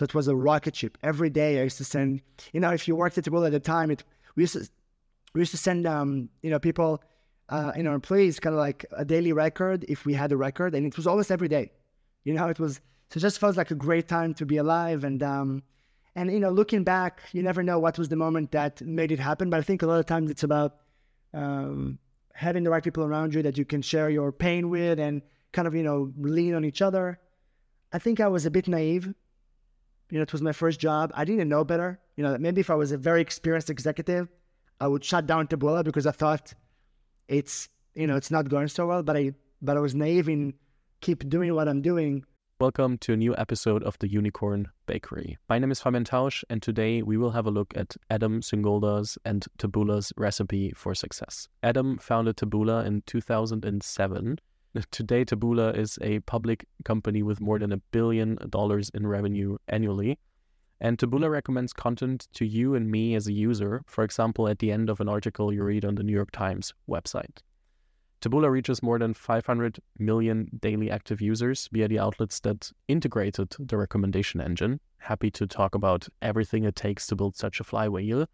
So it was a rocket ship. Every day I used to send, you know, if you worked at Taboola at the time, it we used to we used to send um, you know, people uh, you know, employees kind of like a daily record if we had a record, and it was almost every day. You know, it was so it just felt like a great time to be alive, and um, and you know, looking back, you never know what was the moment that made it happen. But I think a lot of times it's about um, having the right people around you that you can share your pain with, and kind of you know lean on each other. I think I was a bit naive. You know, it was my first job. I didn't know better. You know, maybe if I was a very experienced executive, I would shut down Taboola because I thought it's you know it's not going so well but i but i was naive in keep doing what i'm doing welcome to a new episode of the unicorn bakery my name is fabian tausch and today we will have a look at adam singolda's and taboola's recipe for success adam founded taboola in 2007 today taboola is a public company with more than a billion dollars in revenue annually and Taboola recommends content to you and me as a user, for example, at the end of an article you read on the New York Times website. Taboola reaches more than 500 million daily active users via the outlets that integrated the recommendation engine. Happy to talk about everything it takes to build such a flywheel.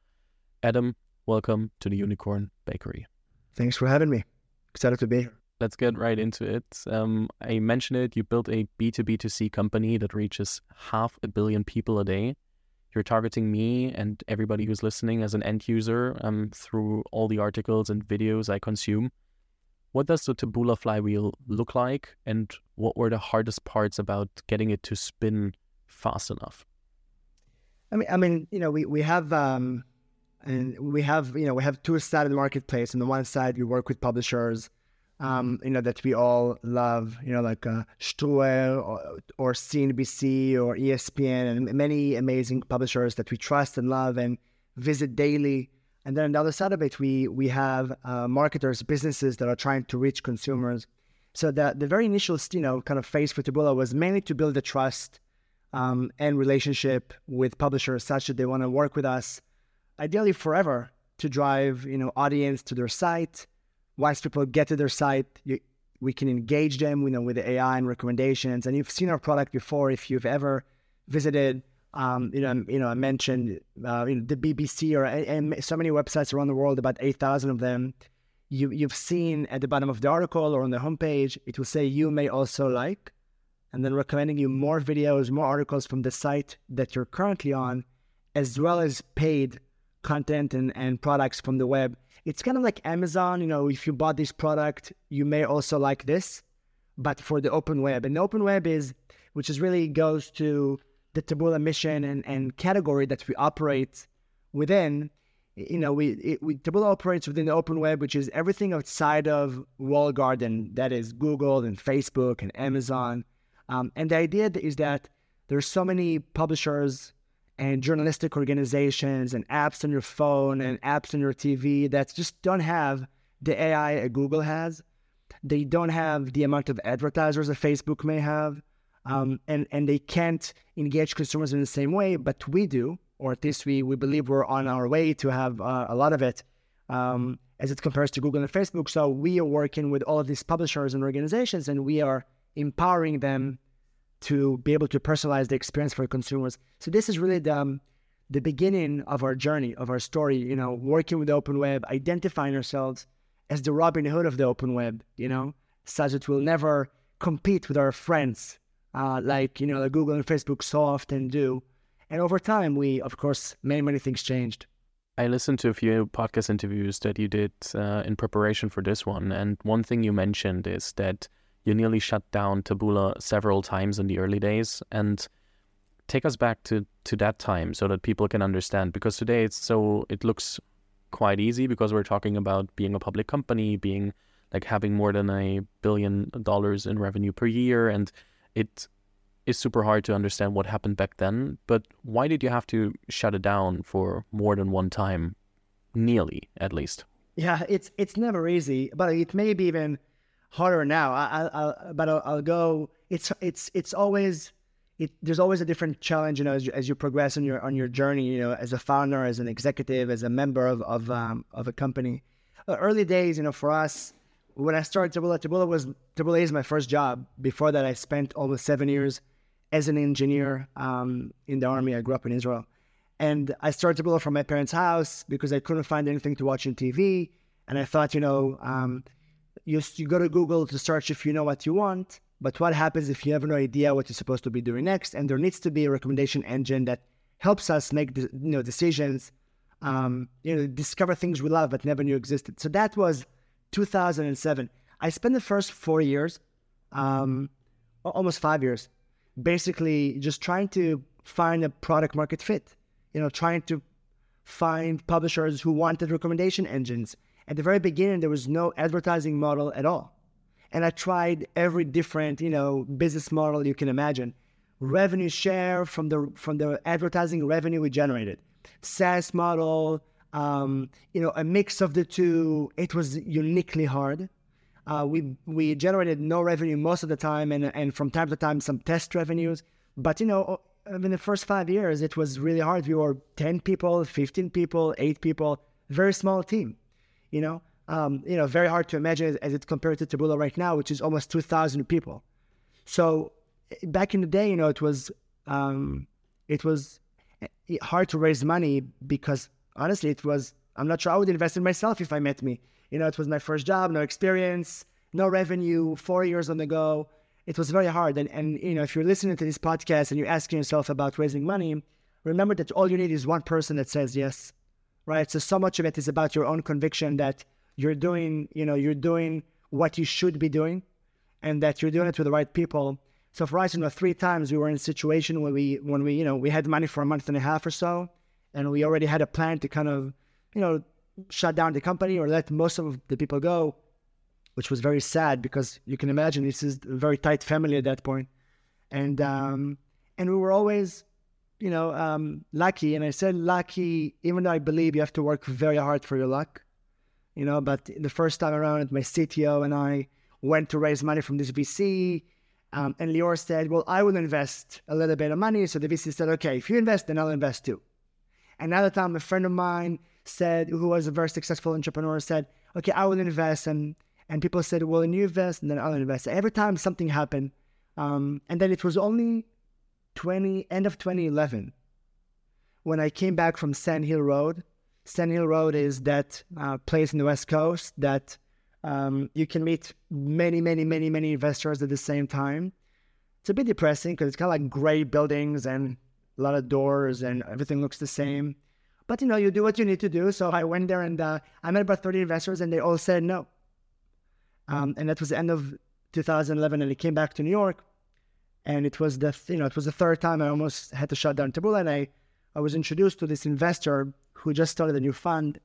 Adam, welcome to the Unicorn Bakery. Thanks for having me. Excited to be here. Let's get right into it. Um, I mentioned it. You built a B2B2C company that reaches half a billion people a day. You're targeting me and everybody who's listening as an end user um, through all the articles and videos I consume. What does the Taboola flywheel look like, and what were the hardest parts about getting it to spin fast enough? I mean, I mean, you know, we we have um, and we have you know we have two the marketplace. On the one side, we work with publishers um, you know, that we all love, you know, like uh, or, or CNBC or ESPN and many amazing publishers that we trust and love and visit daily. And then on the other side of it, we we have uh, marketers, businesses that are trying to reach consumers. So the the very initial, you know, kind of phase for Taboola was mainly to build the trust um, and relationship with publishers, such that they want to work with us, ideally forever, to drive you know audience to their site once people get to their site, you, we can engage them, you know, with the AI and recommendations. And you've seen our product before. If you've ever visited, um, you know, you know, I mentioned, uh, you know, the BBC or and so many websites around the world, about eight thousand of them. You you've seen at the bottom of the article or on the homepage, it will say you may also like, and then recommending you more videos, more articles from the site that you're currently on, as well as paid content and, and products from the web it's kind of like Amazon. You know, if you bought this product, you may also like this, but for the open web. And the open web is, which is really goes to the Taboola mission and, and category that we operate within. You know, we, it, we Taboola operates within the open web, which is everything outside of walled garden. That is Google and Facebook and Amazon. Um, and the idea is that there's so many publishers and journalistic organizations and apps on your phone and apps on your TV that just don't have the AI that Google has. They don't have the amount of advertisers that Facebook may have. Um, and, and they can't engage consumers in the same way, but we do, or at least we, we believe we're on our way to have uh, a lot of it um, as it compares to Google and Facebook. So we are working with all of these publishers and organizations, and we are empowering them to be able to personalize the experience for consumers. So this is really the um, the beginning of our journey, of our story. You know, working with the open web, identifying ourselves as the Robin Hood of the open web. You know, such that we'll never compete with our friends, uh, like you know, like Google and Facebook so often do. And over time, we, of course, many many things changed. I listened to a few podcast interviews that you did uh, in preparation for this one, and one thing you mentioned is that you nearly shut down Taboola several times in the early days. And take us back to, to that time so that people can understand. Because today it's so, it looks quite easy because we're talking about being a public company, being like having more than a billion dollars in revenue per year. And it is super hard to understand what happened back then. But why did you have to shut it down for more than one time? Nearly, at least. Yeah, it's it's never easy, but it may be even harder now. I, I, but I'll, I'll, go. It's it's it's always it. There's always a different challenge, you know, as you, as you progress on your on your journey. You know, as a founder, as an executive, as a member of of um, of a company. Uh, early days, you know, for us, when I started Taboola, Taboola was Taboola is my first job. Before that, I spent almost seven years as an engineer um, in the army. I grew up in Israel. And I started Taboola from my parents' house because I couldn't find anything to watch on TV. And I thought, you know, um, you, you go to Google to search if you know what you want. But what happens if you have no idea what you're supposed to be doing next? And there needs to be a recommendation engine that helps us make you know decisions, um, you know, discover things we love but never knew existed. So that was 2007. I spent the first four years, um, almost five years, basically just trying to find a product market fit. You know, trying to find publishers who wanted recommendation engines. At the very beginning, there was no advertising model at all. And I tried every different, you know, business model you can imagine. Revenue share from the from the advertising revenue we generated, SaaS model, um, you know, a mix of the two. It was uniquely hard. Uh, we we generated no revenue most of the time, and and from time to time some test revenues. But you know, in the first five years, it was really hard. We were ten people, fifteen people, eight people, very small team. You know, um, you know, very hard to imagine as it compared to Taboola right now, which is almost 2,000 people. So back in the day, you know, it was um, it was eh, hard to raise money because honestly, it was I'm not sure I would invest in myself if I met me. You know, it was my first job, no experience, no revenue, four years on the go. It was very hard. And, and you know, if you're listening to this podcast and you're asking yourself about raising money, remember that all you need is one person that says yes, right? So so much of it is about your own conviction that you're doing, you know, you're doing what you should be doing and that you're doing it with the right people. So for us, you know, three times we were in a situation where we, when we, you know, we had money for a month and a half or so, and we already had a plan to kind of, you know, shut down the company or let most of the people go, which was very sad because you can imagine this is a very tight family at that. And, um, and we were always, you know, um, lucky. And I said lucky, even though I believe you have to work very hard for your luck you know. But the first time around, my CTO and I went to raise money from this VC, um, and Lior said, "Well, I will invest a little bit of money." So the VC said, "Okay, if you invest, then I'll invest too." Another time, a friend of mine said, who was a very successful entrepreneur, said, "Okay, I will invest," and and people said, "Well, then you invest, and then I'll invest." Every time something happened, um, and then it was only 20 end of 2011 when I came back from Sand Hill Road Sand Hill Road is that uh, place in the West Coast that um, you can meet many, many, many, many investors at the same time. It's a bit depressing because it's kind of like gray buildings and a lot of doors and everything looks the same. But you know, you do what you need to do. So I went there and uh, I met about 30 investors and they all said no. Um, and that was the end of 2011 and I came back to New York. And it was the, you know, it was the third time I almost had to shut down Taboola. And I, I was introduced to this investor who just started a new fund,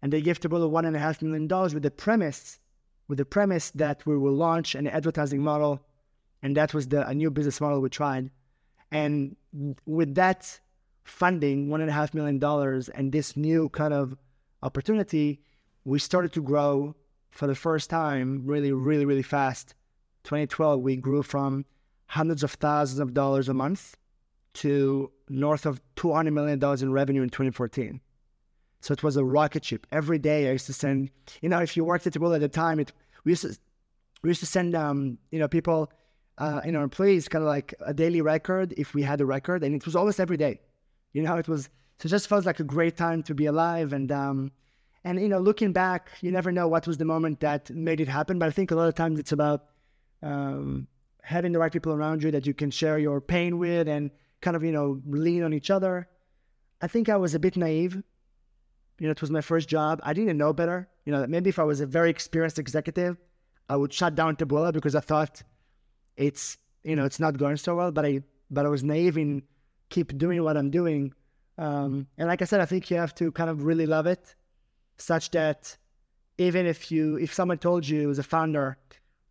and they gave Taboola one and a half million dollars with the premise, with the premise that we will launch an advertising model, and that was the a new business model we tried, and with that funding, one and a half million dollars, and this new kind of opportunity, we started to grow for the first time, really, really, really fast. 2012, we grew from hundreds of thousands of dollars a month to north of $200 million in revenue in 2014. So it was a rocket ship. Every day I used to send, you know, if you worked at Taboola at the time, it we used to we used to send um, you know, people uh, you know, employees kind of like a daily record if we had a record and it was almost every day. You know, it was so it just felt like a great time to be alive and um and you know, looking back, you never know what was the moment that made it happen. But I think a lot of times it's about um, having the right people around you that you can share your pain with and kind of, you know, lean on each other. I think I was a bit naive you know, it was my first job. I didn't know better. You know, maybe if I was a very experienced executive, I would shut down Taboola because I thought it's, you know, it's not going so well. But I, but I was naive in keep doing what I'm doing. Um, and like I said, I think you have to kind of really love it, such that even if you, if someone told you as a founder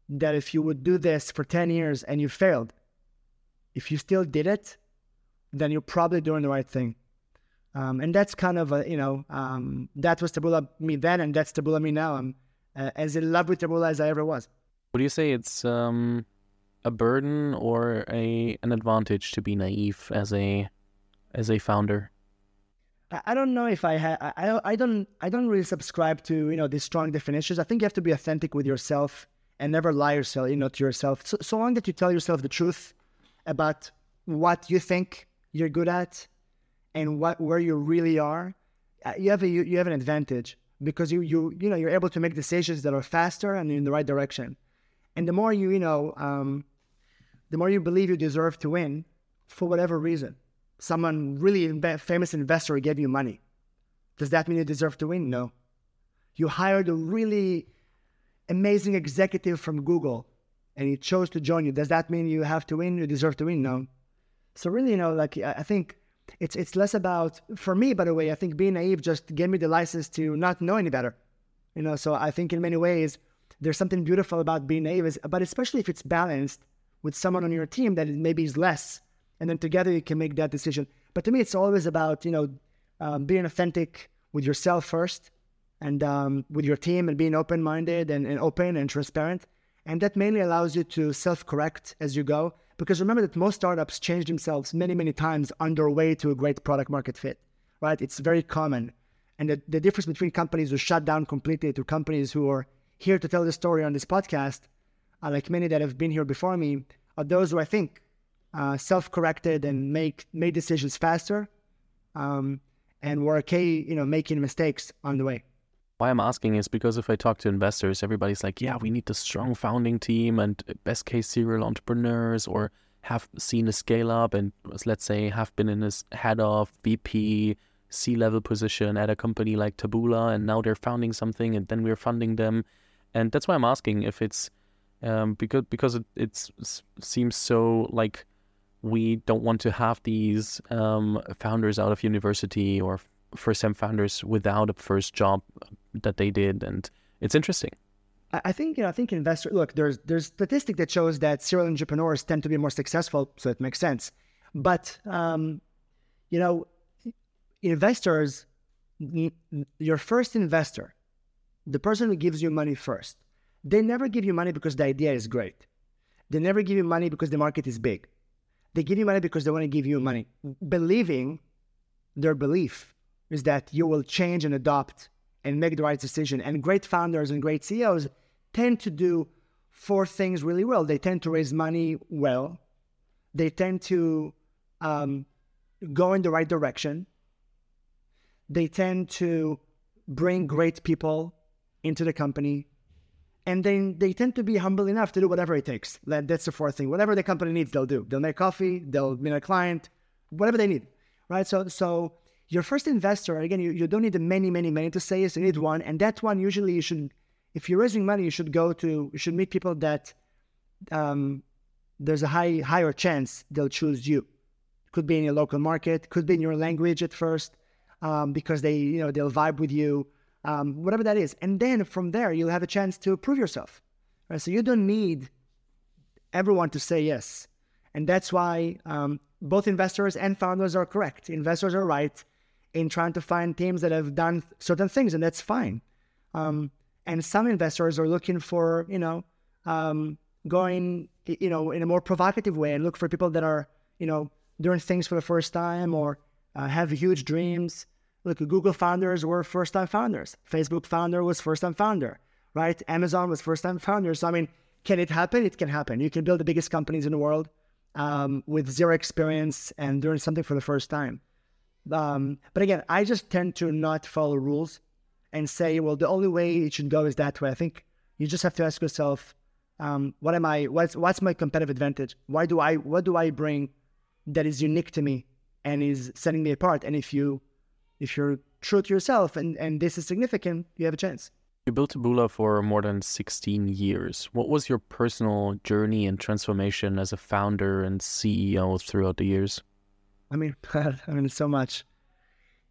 that if you would do this for 10 years and you failed, if you still did it, then you're probably doing the right thing. Um, and that's kind of a, you know, um, that was Taboola me then, and that's Taboola me now. I'm uh, as in love with Taboola as I ever was. Would you say it's um, a burden or a an advantage to be naive as a as a founder? I, don't know if I have. I, I don't. I don't really subscribe to you know these strong definitions. I think you have to be authentic with yourself and never lie yourself, you know, to yourself. So, so long that you tell yourself the truth about what you think you're good at and what where you really are, uh, you have a you, you have an advantage because you you you know you're able to make decisions that are faster and in the right direction. And the more you you know, um, the more you believe you deserve to win, for whatever reason, someone really famous investor gave you money. Does that mean you deserve to win? No. You hired a really amazing executive from Google and he chose to join you. Does that mean you have to win? You deserve to win? No. So really, you know, like I think it's it's less about for me. By the way, I think being naive just gave me the license to not know any better. You know, so I think in many ways there's something beautiful about being naive, but especially if it's balanced with someone on your team that maybe is less, and then together you can make that decision. But to me, it's always about you know um, being authentic with yourself first, and um, with your team, and being open-minded and, and open and transparent. And that mainly allows you to self-correct as you go because remember that most startups change themselves many, many times on their way to a great product market fit, right? It's very common. And the, the difference between companies who shut down completely to companies who are here to tell the story on this podcast, uh, like many that have been here before me, are those who I think uh, self-corrected and make made decisions faster, um, and were okay, you know, making mistakes on the way. Why I'm asking is because if I talk to investors, everybody's like, yeah, we need the strong founding team and best case serial entrepreneurs or have seen a scale up and let's say have been in this head of VP C level position at a company like Taboola and now they're founding something and then we're funding them. And that's why I'm asking if it's um, because because it seems so like we don't want to have these um, founders out of university or first time founders without a first job that they did, and it's interesting. I think you know. I think investor. Look, there's there's statistic that shows that serial entrepreneurs tend to be more successful, so it makes sense. But um, you know, investors, your first investor, the person who gives you money first, they never give you money because the idea is great. They never give you money because the market is big. They give you money because they want to give you money, believing their belief is that you will change and adopt and make the right decision. And great founders and great CEOs tend to do four things really well. They tend to raise money well. They tend to um, go in the right direction. They tend to bring great people into the company. And then they tend to be humble enough to do whatever it takes. That's the fourth thing. Whatever the company needs, they'll do. They'll make coffee, they'll meet a client, whatever they need. Right. So so your first investor, again, you, you don't need many, many, many to say yes, you need one. And that one, usually you should, if you're raising money, you should go to, you should meet people that um, there's a high, higher chance they'll choose you. Could be in your local market, could be in your language at first, um, because they, you know, they'll vibe with you, um, whatever that is. And then from there, you'll have a chance to prove yourself. Right? So you don't need everyone to say yes. And that's why um, both investors and founders are correct. Investors are right in trying to find teams that have done certain things, and that's fine. Um, and some investors are looking for, you know, um, going, you know, in a more provocative way and look for people that are, you know, doing things for the first time or uh, have huge dreams. Look, Google founders were first-time founders. Facebook founder was first-time founder, right? Amazon was first-time founder. So I mean, can it happen? It can happen. You can build the biggest companies in the world um, with zero experience and doing something for the first time. Um, but again, I just tend to not follow rules and say, well, the only way it should go is that way. I think you just have to ask yourself, um, what am I? What's what's my competitive advantage? Why do I? What do I bring that is unique to me and is setting me apart? And if you, if you're true to yourself and and this is significant, you have a chance. You built Taboola for more than 16 years. What was your personal journey and transformation as a founder and CEO throughout the years? I mean, I mean, so much.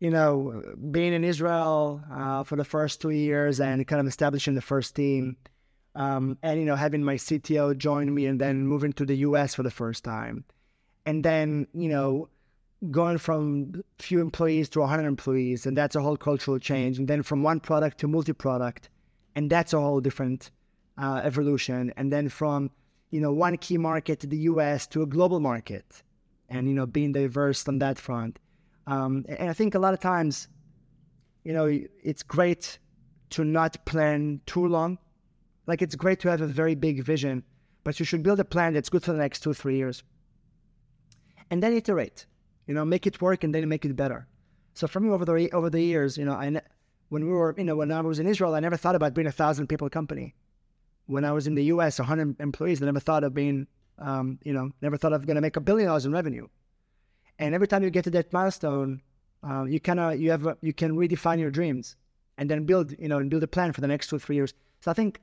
You know, being in Israel uh, for the first two years and kind of establishing the first team, um, and you know, having my CTO join me, and then moving to the US for the first time, and then you know, going from few employees to 100 employees, and that's a whole cultural change, and then from one product to multi-product, and that's a whole different uh, evolution, and then from you know one key market to the US to a global market and you know being diverse on that front. Um, and I think a lot of times, you know, it's great to not plan too long. Like it's great to have a very big vision, but you should build a plan that's good for the next two three years. and then iterate. You know, make it work and then make it better. So for me, over the over the years, you know, I when we were, you know, when I was in Israel, I never thought about being a thousand people company. When I was in the U.S., 100 employees, I never thought of being, um, you know, never thought of going to make a billion dollars in revenue. And every time you get to that milestone, uh, you kind of you have you can redefine your dreams and then build, you know, and build a plan for the next two three years. So I think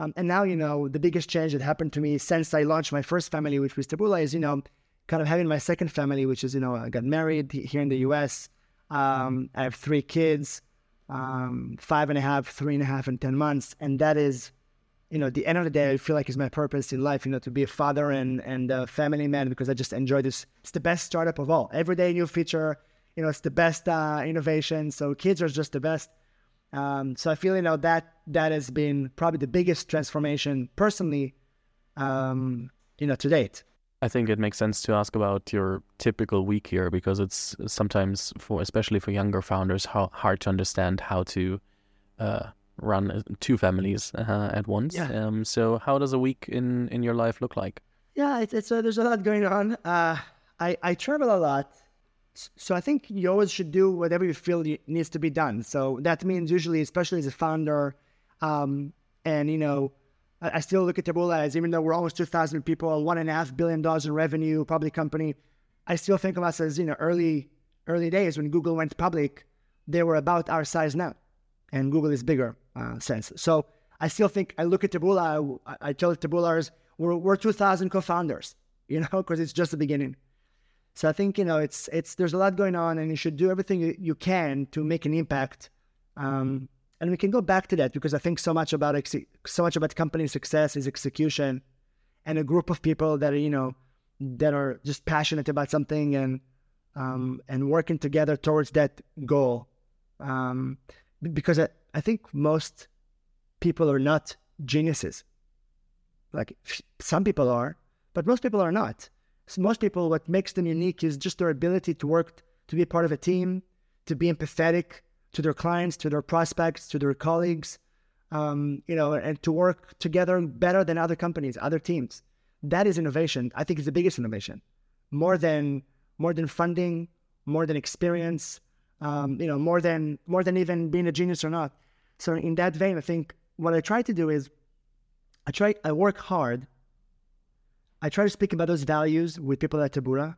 um, and now, you know, the biggest change that happened to me since I launched my first family, which was Taboola, is, you know, kind of having my second family, which is, you know, I got married here in the US. Um, I have three kids, um, five and a half, three and a half, and 10 months. And that is, you know, at the end of the day, I feel like is my purpose in life, you know, to be a father and, and a family man because I just enjoy this. It's the best startup of all. Every day, new feature, you know, it's the best uh, innovation. So kids are just the best. Um, so I feel you know that that has been probably the biggest transformation personally, um, you know, to date. I think it makes sense to ask about your typical week here because it's sometimes for especially for younger founders how hard to understand how to uh, run two families uh, at once. Yeah. Um, so how does a week in in your life look like? Yeah, it's, it's uh, there's a lot going on. Uh, I I travel a lot. So I think you always should do whatever you feel needs to be done. So that means usually, especially as a founder, um, and you know, I, I, still look at Taboola as even though we're almost 2,000 people, one and a half billion dollars in revenue, public company, I still think of us as you know early early days when Google went public. They were about our size now, and Google is bigger uh, sense. So I still think I look at Taboola. I, I tell Taboolars we're, we're 2,000 co-founders, you know, because it's just the beginning. So I think you know it's it's there's a lot going on, and you should do everything you, you can to make an impact. Um, and we can go back to that because I think so much about ex- so much about company success is execution, and a group of people that are you know that are just passionate about something and um, and working together towards that goal. Um, because I, think most people are not geniuses. Like some people are, but most people are not. So most people, what makes them unique is just their ability to work, to be part of a team, to be empathetic to their clients, to their prospects, to their colleagues, um, you know, and to work together better than other companies, other teams. That is innovation. I think it's the biggest innovation, more than more than funding, more than experience, um, you know, more than more than even being a genius or not. So in that vein, I think what I try to do is I try I work hard I try to speak about those values with people at Taboola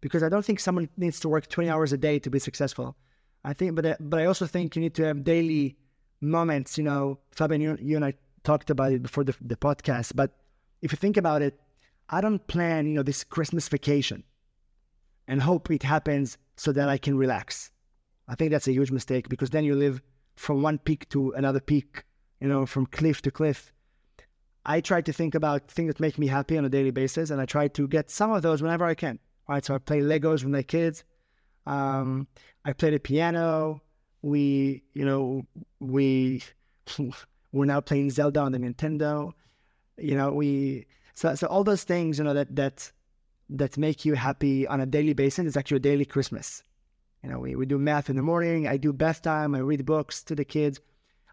because I don't think someone needs to work 20 hours a day to be successful. I think, but but I also think you need to have daily moments. You know, Fabian, you, you and I talked about it before the, the podcast. But if you think about it, I don't plan, you know, this Christmas vacation and hope it happens so that I can relax. I think that's a huge mistake because then you live from one peak to another peak, you know, from cliff to cliff. I try to think about things that make me happy on a daily basis, and I try to get some of those whenever I can. Right, so I play Legos with my kids. Um, I play the piano. We, you know, we we're now playing Zelda on the Nintendo. You know, we so so all those things, you know, that that that make you happy on a daily basis is actually a daily Christmas. You know, we, we do math in the morning. I do bath time. I read books to the kids.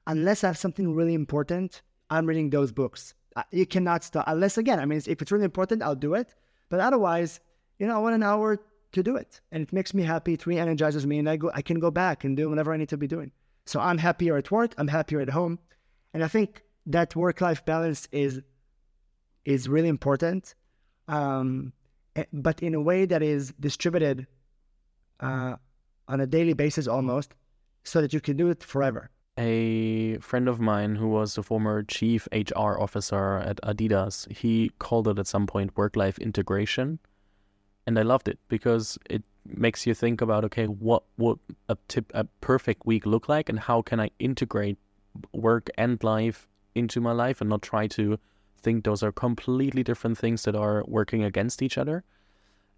Unless I have something really important, I'm reading those books you cannot stop unless again i mean if it's really important i'll do it but otherwise you know i want an hour to do it and it makes me happy it re-energizes me and i go i can go back and do whatever i need to be doing so i'm happier at work i'm happier at home and i think that work-life balance is is really important um, eh, but in a way that is distributed uh, on a daily basis almost so that you can do it forever a friend of mine who was a former chief HR officer at Adidas, he called it at some point work life integration. And I loved it because it makes you think about okay, what would a tip a perfect week look like and how can I integrate work and life into my life and not try to think those are completely different things that are working against each other.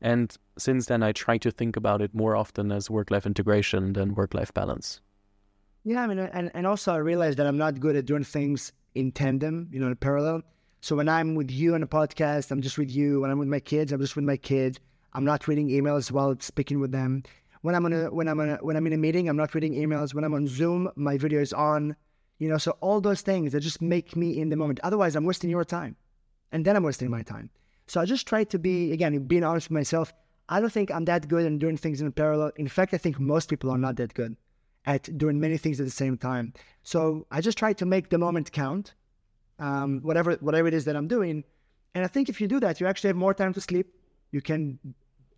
And since then I try to think about it more often as work life integration than work life balance. Yeah, I mean, uh, and, and also I realized that I'm not good at doing things in tandem, you know, in parallel. So when I'm with you on a podcast, I'm just with you. When I'm with my kids, I'm just with my kids. I'm not reading emails while speaking with them. When I'm on a, when I'm on a, when I'm in a meeting, I'm not reading emails. When I'm on Zoom, my video is on. You know, so all those things that just make me in the moment. Otherwise, I'm wasting your time, and then I'm wasting my time. So I just try to be again being honest with myself. I don't think I'm that good in doing things in parallel. In fact, I think most people are not that good at doing many things at the same time. So I just try to make the moment count, um, whatever whatever it is that I'm doing. And I think if you do that, you actually have more time to sleep. You can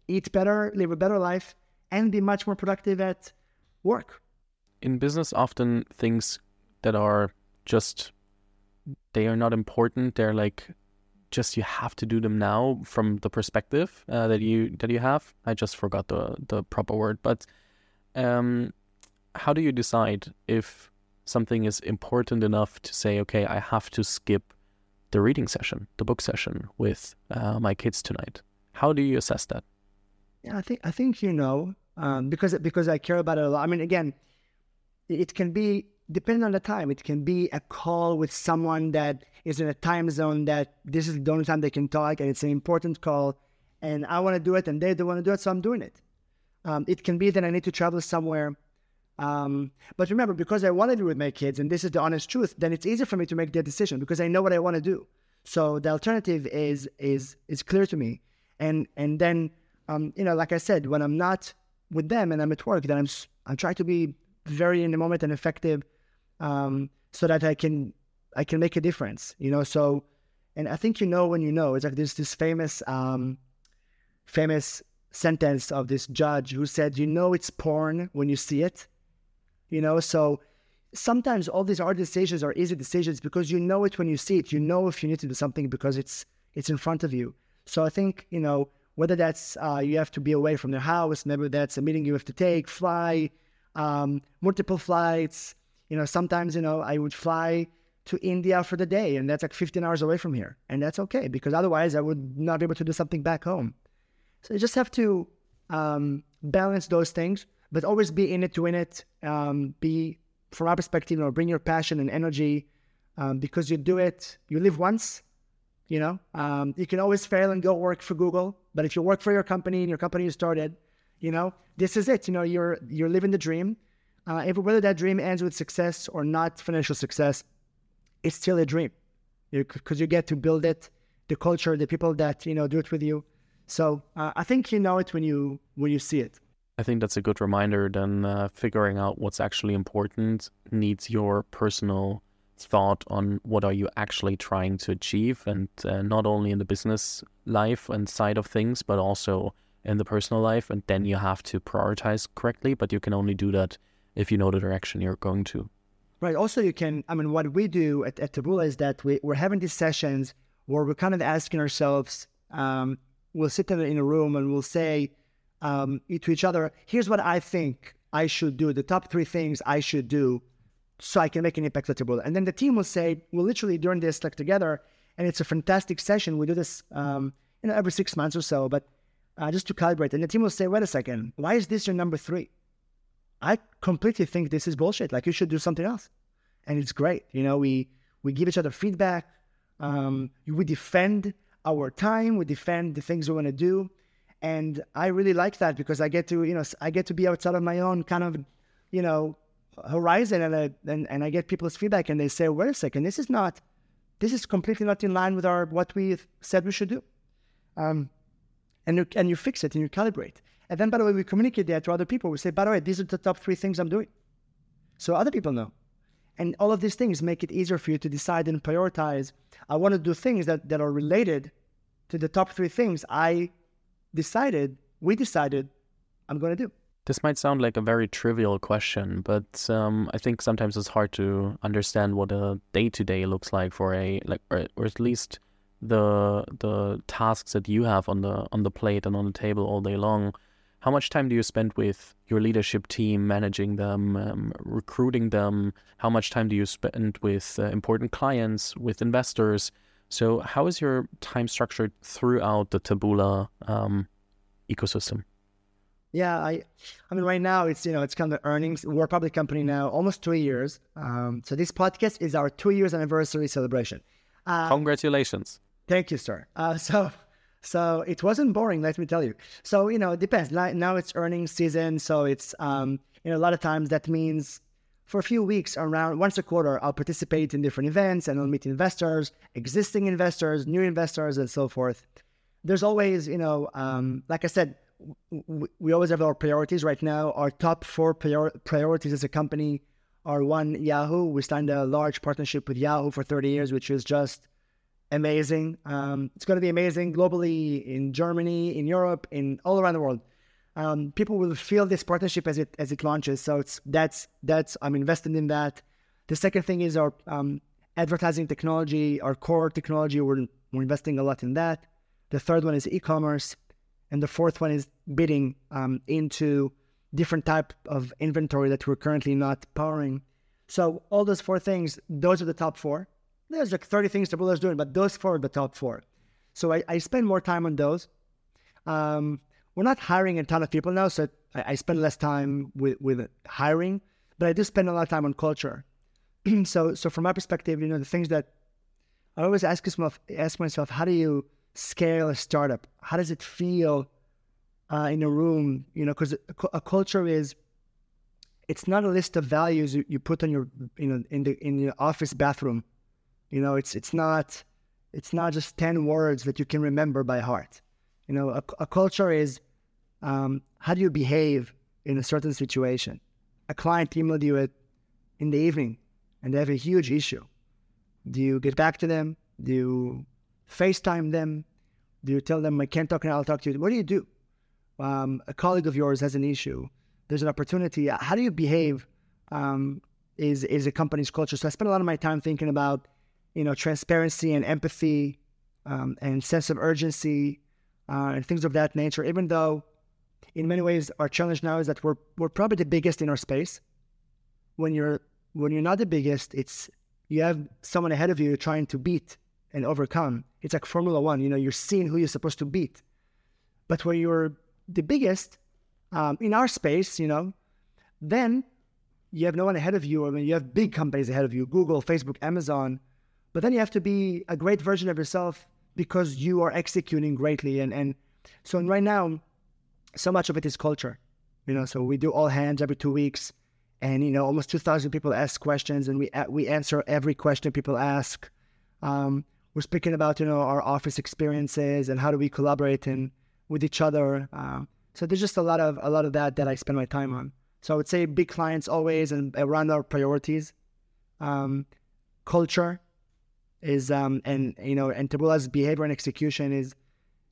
eat better, live a better life, and be much more productive at work. In business, often things that are just they are not important. They're like just you have to do them now from the perspective uh, that you that you have. I just forgot the the proper word, but um, how do you decide if something is important enough to say, okay, I have to skip the reading session, the book session with uh, my kids tonight? How do you assess that? Yeah, I think I think you know um, because because I care about it a lot. I mean, again, it can be depending on the time. It can be a call with someone that is in a time zone that this is the only time they can talk, and it's an important call, and I want to do it, and they don't want to do it, so I'm doing it. Um, it can be that I need to travel somewhere um, but remember, because I want to be with my kids, and this is the honest truth, then it's easier for me to make that decision because I know what I want to do. So the alternative is is is clear to me, and and then um, you know, like I said, when I'm not with them and I'm at work, then I'm I'm trying to be very in the moment and effective, um, so that I can I can make a difference. You know, so and I think you know when you know. It's like there's this famous um, famous sentence of this judge who said, "You know, it's porn when you see it." you know so sometimes all these hard decisions are easy decisions because you know it when you see it you know if you need to do something because it's it's in front of you so i think you know whether that's uh, you have to be away from the house maybe that's a meeting you have to take fly um, multiple flights you know sometimes you know i would fly to india for the day and that's like 15 hours away from here and that's okay because otherwise i would not be able to do something back home so you just have to um, balance those things but always be in it to win it. Um, be, from our perspective, you know, bring your passion and energy um, because you do it, you live once, you know. Um, you can always fail and go work for Google, but if you work for your company and your company you started, you know, this is it. You know, you're you're living the dream. Uh, if whether that dream ends with success or not financial success, it's still a dream because you get to build it, the culture, the people that you know do it with you. So uh, I think you know it when you when you see it. I think that's a good reminder. Then uh, figuring out what's actually important needs your personal thought on what are you actually trying to achieve, and uh, not only in the business life and side of things, but also in the personal life. And then you have to prioritize correctly. But you can only do that if you know the direction you're going to. Right. Also, you can. I mean, what we do at, at Taboola is that we, we're having these sessions where we're kind of asking ourselves. Um, we'll sit in, in a room and we'll say um, to each other, here's what I think I should do, the top three things I should do so I can make an impact at Taboola. And then the team will say, we'll literally during this like together, and it's a fantastic session. We do this, um, you know, every six months or so, but uh, just to calibrate. And the team will say, wait a second, why is this your number three? I completely think this is bullshit. Like you should do something else. And it's great. You know, we, we give each other feedback. Um, we defend our time. We defend the things we want to do and I really like that because I get to you know I get to be outside of my own kind of you know horizon and I, and, and I get people's feedback and they say wait a second this is not this is completely not in line with our what we said we should do um, and you, and you fix it and you calibrate and then by the way we communicate that to other people we say by the way these are the top three things I'm doing so other people know and all of these things make it easier for you to decide and prioritize I want to do things that, that are related to the top three things I decided, we decided, I'm going to do. This might sound like a very trivial question, but um, I think sometimes it's hard to understand what a day to day looks like for a like, or, or at least the the tasks that you have on the on the plate and on the table all day long. How much time do you spend with your leadership team, managing them, um, recruiting them? How much time do you spend with uh, important clients, with investors? So, how is your time structured throughout the Taboola um, ecosystem? Yeah, I, I mean, right now it's you know it's kind of earnings. We're a public company now, almost two years. Um, so this podcast is our two years anniversary celebration. Uh, Congratulations! Thank you, sir. Uh, so, so it wasn't boring, let me tell you. So you know, it depends. Now it's earnings season, so it's um, you know a lot of times that means for a few weeks around once a quarter, I'll participate in different events and I'll meet investors, existing investors, new investors, and so forth. There's always, you know, um, like I said, we, always have our priorities right now. Our top four prior, priorities as a company are one, Yahoo. We signed a large partnership with Yahoo for 30 years, which is just amazing. Um, it's going to be amazing globally in Germany, in Europe, in all around the world. Um, people will feel this partnership as it as it launches. So it's that's that's I'm invested in that. The second thing is our um, advertising technology, our core technology. We're we're investing a lot in that. The third one is e-commerce, and the fourth one is bidding um, into different type of inventory that we're currently not powering. So all those four things, those are the top four. There's like 30 things Taboola's doing, but those four are the top four. So I, I spend more time on those. Um, we're not hiring a ton of people now, so I, I, spend less time with, with hiring, but I do spend a lot of time on culture. so so from my perspective, you know, the things that I always ask myself, ask myself, how do you scale a startup? How does it feel uh, in a room? You know, because a, a, culture is it's not a list of values you, you put on your you know in the in your office bathroom. You know, it's it's not it's not just ten words that you can remember by heart. You know, a, a culture is um, how do you behave in a certain situation. A client emailed you it in the evening, and they have a huge issue. Do you get back to them? Do you FaceTime them? Do you tell them I can't talk now? I'll talk to you. What do you do? Um, a colleague of yours has an issue. There's an opportunity. How do you behave? Um, is is a company's culture. So I spend a lot of my time thinking about, you know, transparency and empathy, um, and sense of urgency, uh, and things of that nature. Even though, in many ways, our challenge now is that we're we're probably the biggest in our space. When you're when you're not the biggest, it's you have someone ahead of you trying to beat and overcome. It's like Formula One. You know, you're seeing who you're supposed to beat. But when you're the biggest um, in our space, you know, then you have no one ahead of you. I mean, you have big companies ahead of you Google, Facebook, Amazon. But then you have to be a great version of yourself because you are executing greatly. And, and so right now, so much of it is culture. You know, so we do all hands every two weeks. And, you know, almost 2,000 people ask questions and we, we answer every question people ask. Um, we're speaking about you know our office experiences and how do we collaborate and with each other. Um, so there's just a lot of a lot of that that I spend my time on. So I would say big clients always and around our priorities. Um, culture is um, and you know and Taboola's behavior and execution is,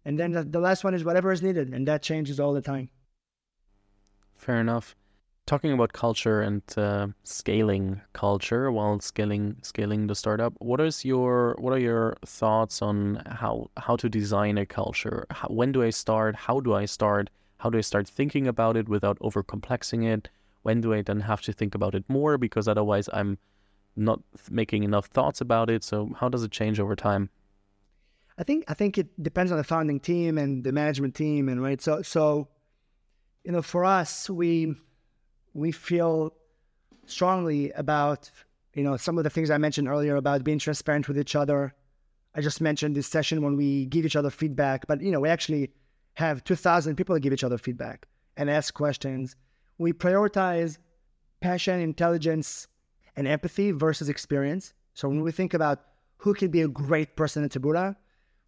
and then the, the last one is whatever is needed, and that changes all the time. Fair enough. Talking about culture and uh, scaling culture while scaling scaling the startup what is your what are your thoughts on how how to design a culture? How, when do i start? How do i start? How do i start thinking about it without overcomplexing it? When do i then have to think about it more? Because otherwise i'm not making enough thoughts about it so how does it change over time i think i think it depends on the founding team and the management team and right so so you know for us we we feel strongly about you know some of the things I mentioned earlier about being transparent with each other. I just mentioned this session when we give each other feedback, but you know we actually have 2,000 people give each other feedback and ask questions. We prioritize passion, intelligence, and empathy versus experience. So when we think about who can be a great person at Taboola,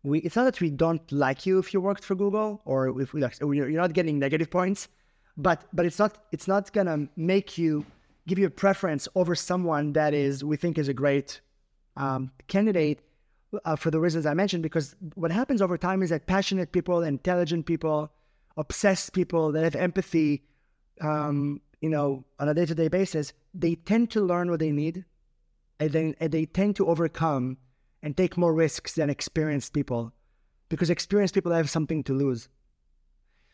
we it's not that we don't like you if you worked for Google or if we like, you're not getting negative points but but it's not it's not gonna make you give you a preference over someone that is we think is a great um, candidate uh, for the reasons I mentioned. Because what happens over time is that passionate people, intelligent people, obsessed people that have empathy, um, you know, on a day to day basis, they tend to learn what they need, and then and they tend to overcome and take more risks than experienced people, because experienced people have something to lose.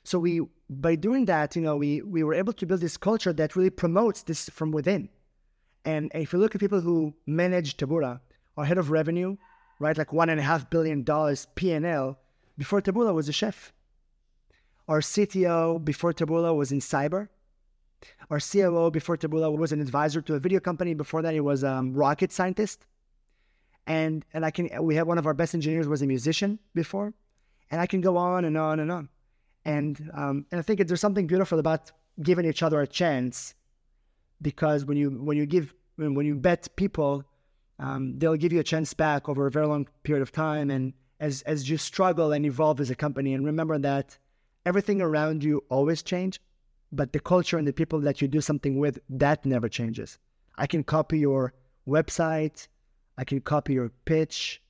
So we, by doing that, you know, we we were able to build this culture that really promotes this from within. And if you look at people who manage Taboola, our head of revenue, right, like one and a half billion dollars P&L, before Taboola was a chef. Our CTO before Taboola was in cyber. Our COO before Taboola was an advisor to a video company. Before that, he was a um, rocket scientist. And and I can we had one of our best engineers was a musician before, and I can go on and on and on. And um, and I think there's something beautiful about giving each other a chance, because when you when you give when you bet people, um, they'll give you a chance back over a very long period of time. And as as you struggle and evolve as a company, and remember that everything around you always change, but the culture and the people that you do something with, that never changes. I can copy your website, I can copy your pitch,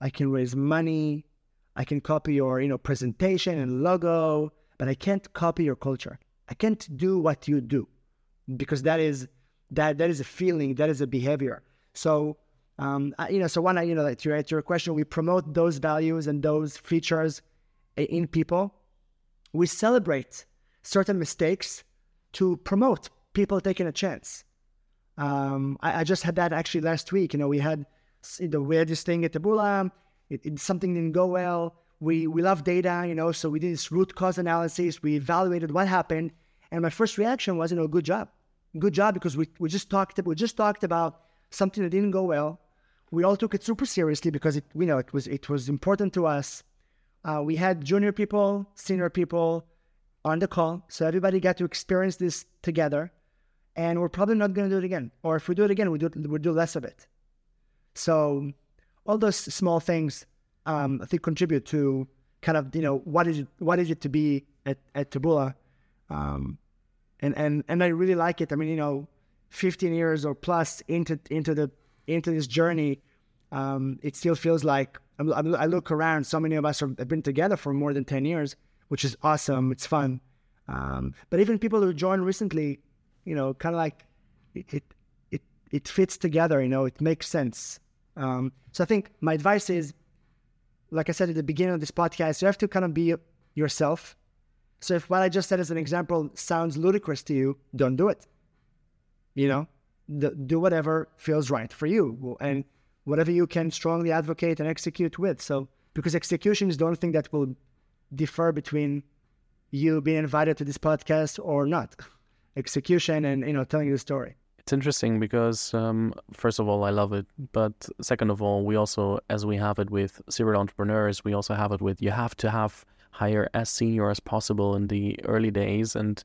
I can raise money, I can copy your, you know, presentation and logo, but I can't copy your culture. I can't do what you do because that is that that is a feeling, that is a behavior. So um, you know, so one, I you know, to answer your question, we promote those values and those features in people. We celebrate certain mistakes to promote people taking a chance. Um, I, I, just had that actually last week. You know, we had the weirdest thing at Taboola. It, it, something didn't go well. We we love data, you know, so we did this root cause analysis. We evaluated what happened, and my first reaction was, you know, good job, good job, because we, we just talked we just talked about something that didn't go well. We all took it super seriously because it you know it was it was important to us. Uh, we had junior people, senior people on the call, so everybody got to experience this together. And we're probably not going to do it again, or if we do it again, we do we do less of it. So all those small things, um, I think, contribute to kind of you know what is it what is it to be at at Taboola, um, and and and I really like it. I mean, you know, 15 years or plus into into the into this journey, um, it still feels like i look around. So many of us have been together for more than 10 years, which is awesome. It's fun. Um, but even people who joined recently, you know, kind of like it, it it it fits together. You know, it makes sense. Um, so I think my advice is, like I said at the beginning of this podcast, you have to kind of be yourself. So if what I just said as an example sounds ludicrous to you, don't do it. You know, the, do whatever feels right for you and whatever you can strongly advocate and execute with. So because execution is the only thing that will differ between you being invited to this podcast or not. Execution and you know telling the story. It's interesting because, um, first of all, I love it. But second of all, we also, as we have it with serial entrepreneurs, we also have it with you have to have hire as senior as possible in the early days and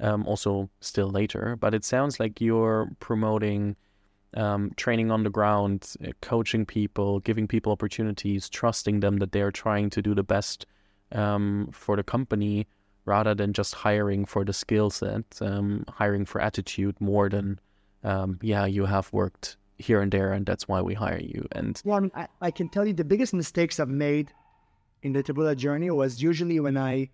um, also still later. But it sounds like you're promoting um, training on the ground, uh, coaching people, giving people opportunities, trusting them that they're trying to do the best um, for the company rather than just hiring for the skill set, um, hiring for attitude more than um, yeah, you have worked here and there, and that's why we hire you. And well, I, mean, I, I can tell you the biggest mistakes I've made in the Taboola journey was usually when I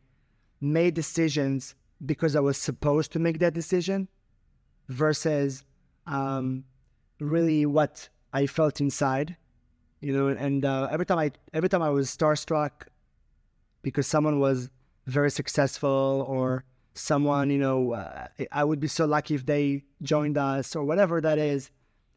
made decisions because I was supposed to make that decision versus um, really what I felt inside, you know. And uh, every time I every time I was starstruck because someone was very successful or someone, you know, uh, I would be so lucky if they joined us or whatever that is.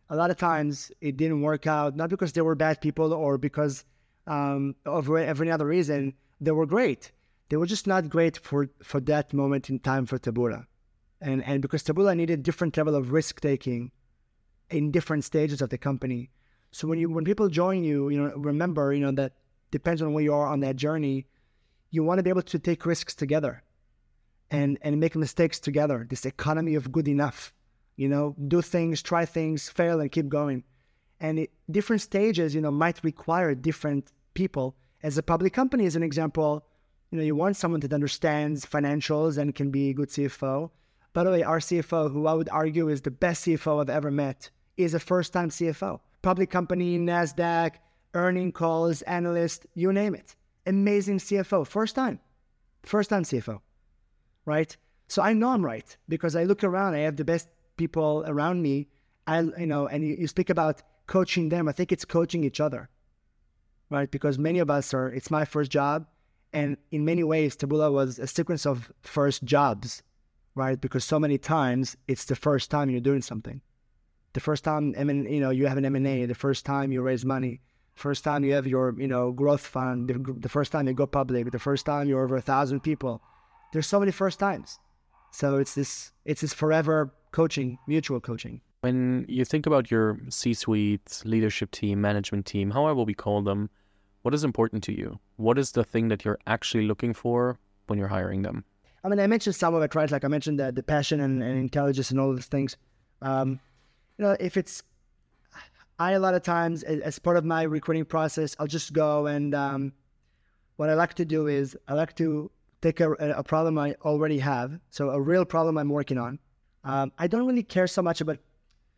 A lot of times it didn't work out, not because they were bad people or because um, of, any other reason. They were great. They were just not great for, for that moment in time for Taboola. And, and because Taboola needed different level of risk taking in different stages of the company. So when you when people join you, you know, remember, you know, that depends on where you are on that journey. You want to be able to take risks together and and make mistakes together. This economy of good enough, you know, do things, try things, fail, and keep going. And it, different stages, you know, might require different people. As a public company, as an example, you know, you want someone that understands financials and can be a good CFO. By the way, our CFO, who I would argue is the best CFO I've ever met, is a first-time CFO. Public company, Nasdaq, earning calls, analyst, you name it. Amazing CFO, first time, first time CFO right? So I know I'm right because I look around, I have the best people around me. I, you know, and you, you speak about coaching them. I think it's coaching each other, right? Because many of us are, it's my first job. And in many ways, Taboola was a sequence of first jobs, right? Because so many times it's the first time you're doing something. The first time, I mean, you know, you have an M&A, the first time you raise money, first time you have your, you know, growth fund, the, the first time you go public, the first time you're over a thousand people there's so many first times. So it's this it's this forever coaching, mutual coaching. When you think about your C-suite, leadership team, management team, however we call them, what is important to you? What is the thing that you're actually looking for when you're hiring them? I mean, I mentioned some of it, right? Like I mentioned the, the passion and, and intelligence and all those things. Um, you know, if it's, I a lot of times as part of my recruiting process, I'll just go and um, what I like to do is I like to take a, a problem I already have, so a real problem I'm working on. Um, I don't really care so much about.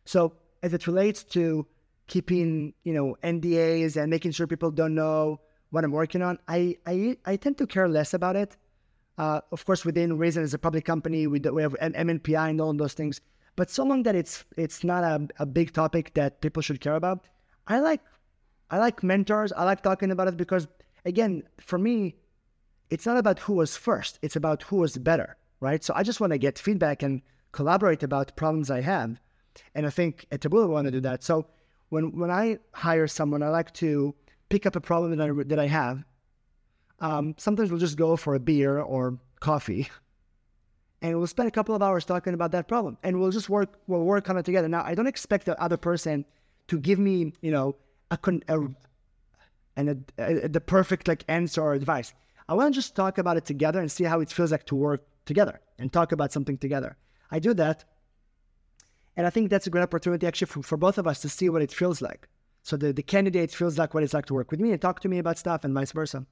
So as it relates to keeping, you know, NDAs and making sure people don't know what I'm working on, I I, I tend to care less about it. Uh, of course, within reason, as a public company, we, do, we have an MNPI and all those things. But so long that it's it's not a, a big topic that people should care about, I like I like mentors. I like talking about it because again, for me, it's not about who was first. It's about who was better, right? So I just want to get feedback and collaborate about problems I have. And I think at Taboola we want to do that. So when when I hire someone, I like to pick up a problem that I that I have. Um, sometimes we'll just go for a beer or coffee, and we'll spend a couple of hours talking about that problem, and we'll just work we'll work on it together. Now I don't expect the other person to give me you know a, a and the perfect like answer or advice. I want to just talk about it together and see how it feels like to work together and talk about something together. I do that. And I think that's a great opportunity actually for, for both of us to see what it feels like. So the, the candidate feels like what it's like to work with me and talk to me about stuff and vice versa.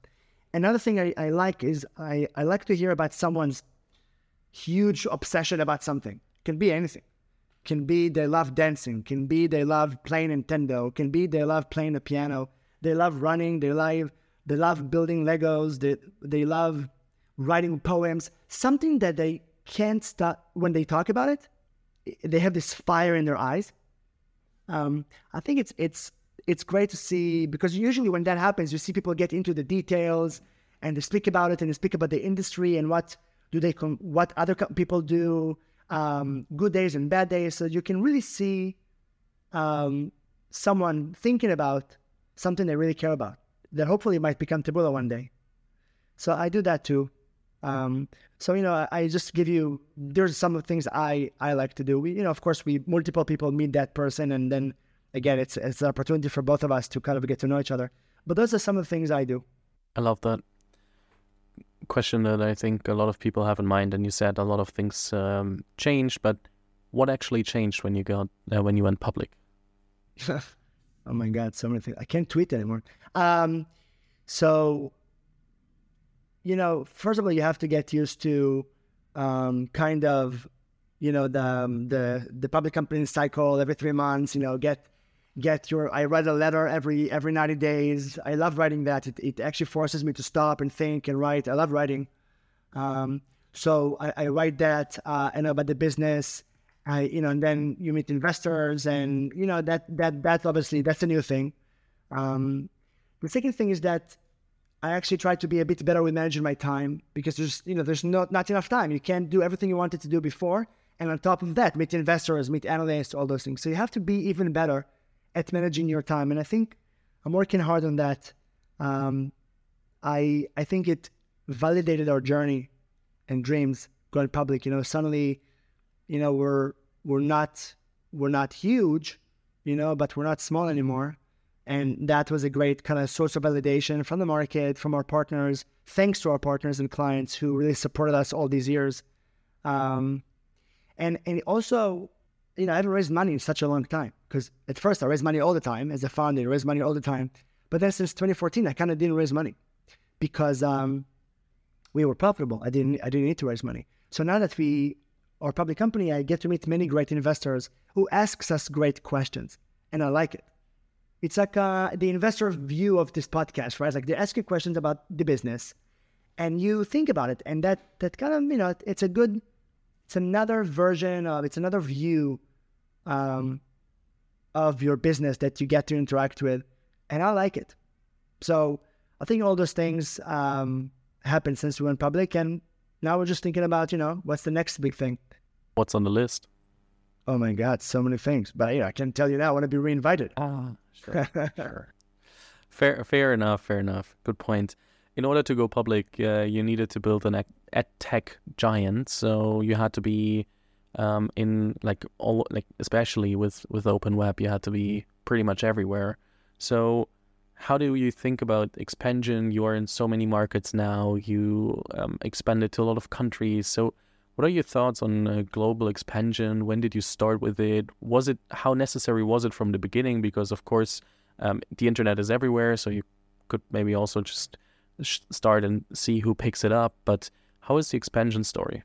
Another thing I, I like is I, I like to hear about someone's huge obsession about something. Can be anything. Can be they love dancing, can be they love playing Nintendo, can be they love playing the piano, they love running, they love they love building Legos. They they love writing poems. Something that they can't stop when they talk about it. They have this fire in their eyes. Um, I think it's it's it's great to see because usually when that happens, you see people get into the details and they speak about it and they speak about the industry and what do they com- what other co- people do, um, good days and bad days. So you can really see um, someone thinking about something they really care about that hopefully might become Taboola one day. So I do that too. Um, so you know, I, I, just give you there's some of the things I I like to do. We you know, of course, we multiple people meet that person, and then again, it's it's an opportunity for both of us to kind of get to know each other. But those are some of the things I do. I love that question that I think a lot of people have in mind. And you said a lot of things um, changed, but what actually changed when you got uh, when you went public? oh my god, so many things. I can't tweet anymore. Um, so, you know, first of all, you have to get used to um, kind of, you know, the um, the the public company cycle every three months. You know, get get your. I write a letter every every ninety days. I love writing that. It, it actually forces me to stop and think and write. I love writing. Um, so I, I write that uh, and about the business. I, you know, and then you meet investors, and you know that that that's obviously that's a new thing. Um, the second thing is that I actually try to be a bit better with managing my time because there's you know there's not not enough time. You can't do everything you wanted to do before, and on top of that, meet investors, meet analysts, all those things. So you have to be even better at managing your time, and I think I'm working hard on that. Um, I I think it validated our journey and dreams going public. You know, suddenly you know, we're we're not we're not huge, you know, but we're not small anymore. And that was a great kind of source of validation from the market, from our partners. Thanks to our partners and clients who really supported us all these years. Um, and and also, you know, I haven't raised money in such a long time because at first I raised money all the time as a founder, I raised money all the time. But then since 2014, I kind of didn't raise money because um, we were profitable. I didn't I didn't need to raise money. So now that we are a public company, I get to meet many great investors who asks us great questions, and I like it. It's like uh, the investor view of this podcast, right? Like they ask you questions about the business, and you think about it, and that that kind of you know it's a good, it's another version of it's another view, um, of your business that you get to interact with, and I like it. So I think all those things um, happened since we went public, and now we're just thinking about, you know, what's the next big thing? What's on the list? Oh my God, so many things. But yeah, I can tell you now, I want to be reinvited. Ah, sure, sure. Fair, fair enough. Fair enough. Good point. In order to go public, uh, you needed to build an ad tech giant. So you had to be um, in like all like especially with with open web, you had to be pretty much everywhere. So how do you think about expansion? You are in so many markets now. You um, expanded to a lot of countries. So, what are your thoughts on uh, global expansion? When did you start with it? Was it how necessary was it from the beginning? Because of course, um, the internet is everywhere, so you could maybe also just start and see who picks it up. But How is the expansion story?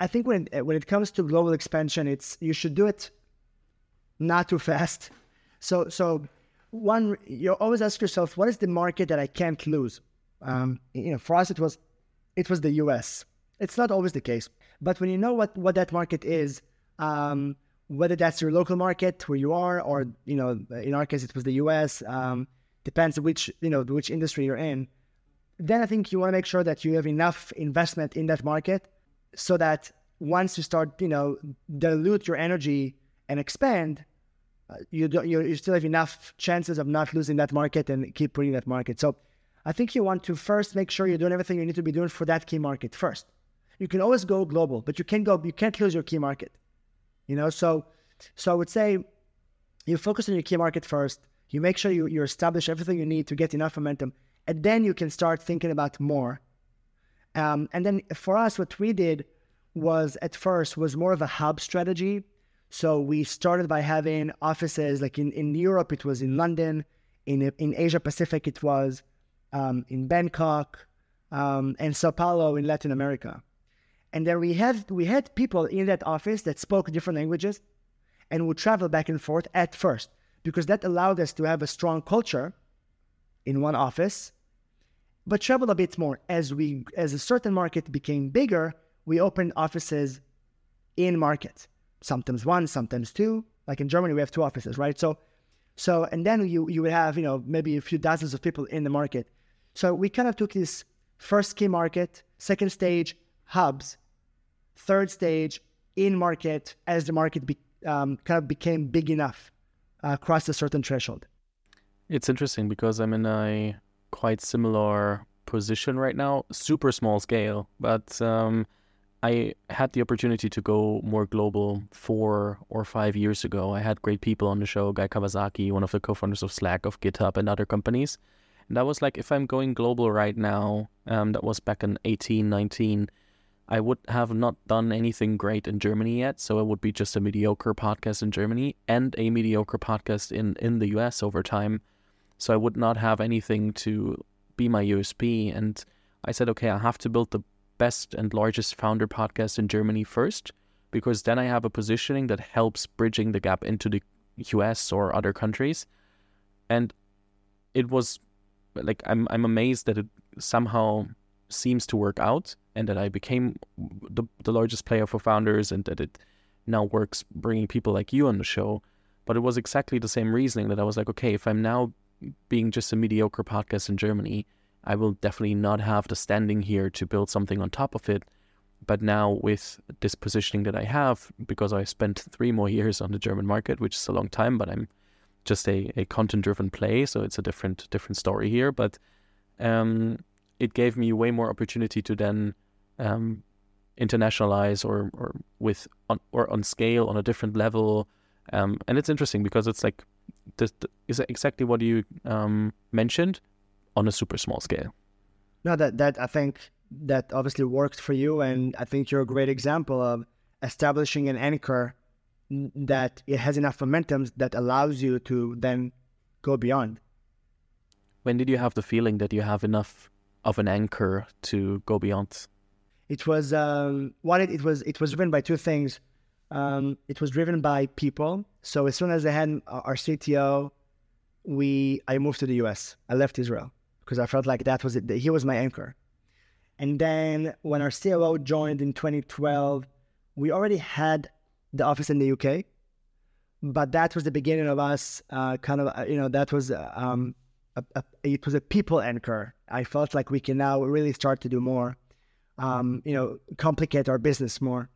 I think when when it comes to global expansion, it's you should do it not too fast. So so one you always ask yourself, what is the market that I can't lose? Um, you know, for us it was it was the U.S. It's not always the case, but when you know what what that market is, um, whether that's your local market where you are, or you know, in our case it was the U.S. Um, depends which you know which industry you're in. Then I think you want to make sure that you have enough investment in that market so that once you start, you know, dilute your energy and expand, uh, you, do, you you still have enough chances of not losing that market and keep putting that market. So I think you want to first make sure you're doing everything you need to be doing for that key market first. You can always go global, but you can't go you can't lose your key market. You know, so so I would say you focus on your key market first. You make sure you, you establish everything you need to get enough momentum, and then you can start thinking about more um, and then for us, what we did was at first was more of a hub strategy. So we started by having offices like in, in Europe, it was in London, in in Asia Pacific, it was um, in Bangkok, um, and Sao Paulo in Latin America. And then we had we had people in that office that spoke different languages, and would travel back and forth at first because that allowed us to have a strong culture in one office but travel a bit more. As we as a certain market became bigger, we opened offices in markets. Sometimes one, sometimes two. Like in Germany, we have two offices, right? So so and then you you would have, you know, maybe a few dozens of people in the market. So we kind of took this first key market, second stage hubs, third stage in market as the market be, um, kind of became big enough uh, across a certain threshold. It's interesting because I mean a quite similar position right now, super small scale, but um, I had the opportunity to go more global four or five years ago. I had great people on the show, Guy Kawasaki, one of the co-founders of Slack, of GitHub, and other companies. And I was like, if I'm going global right now, um, that was back in 18, 19, I would have not done anything great in Germany yet. So it would be just a mediocre podcast in Germany and a mediocre podcast in, in the US over time. So I would not have anything to be my USP. And I said, okay, I have to build the best and largest founder podcast in Germany first, because then I have a positioning that helps bridging the gap into the US or other countries. And it was like I'm I'm amazed that it somehow seems to work out and that I became the the largest player for founders and that it now works bringing people like you on the show. But it was exactly the same reasoning that I was like, okay, if I'm now being just a mediocre podcast in Germany, I will definitely not have the standing here to build something on top of it. But now with this positioning that I have, because I spent three more years on the German market, which is a long time, but I'm just a, a content driven play, so it's a different different story here. But um, it gave me way more opportunity to then um, internationalize or or with on, or on scale on a different level. Um, and it's interesting because it's like this is exactly what you um, mentioned on a super small scale. No, that that I think that obviously worked for you, and I think you're a great example of establishing an anchor that it has enough momentum that allows you to then go beyond. When did you have the feeling that you have enough of an anchor to go beyond? It was um, what it, it was. It was driven by two things. Um, it was driven by people. So as soon as I had our CTO, we I moved to the US. I left Israel because I felt like that was it. He was my anchor. And then when our COO joined in 2012, we already had the office in the UK, but that was the beginning of us uh, kind of uh, you know that was uh, um, a, a, it was a people anchor. I felt like we can now really start to do more, um, you know, complicate our business more.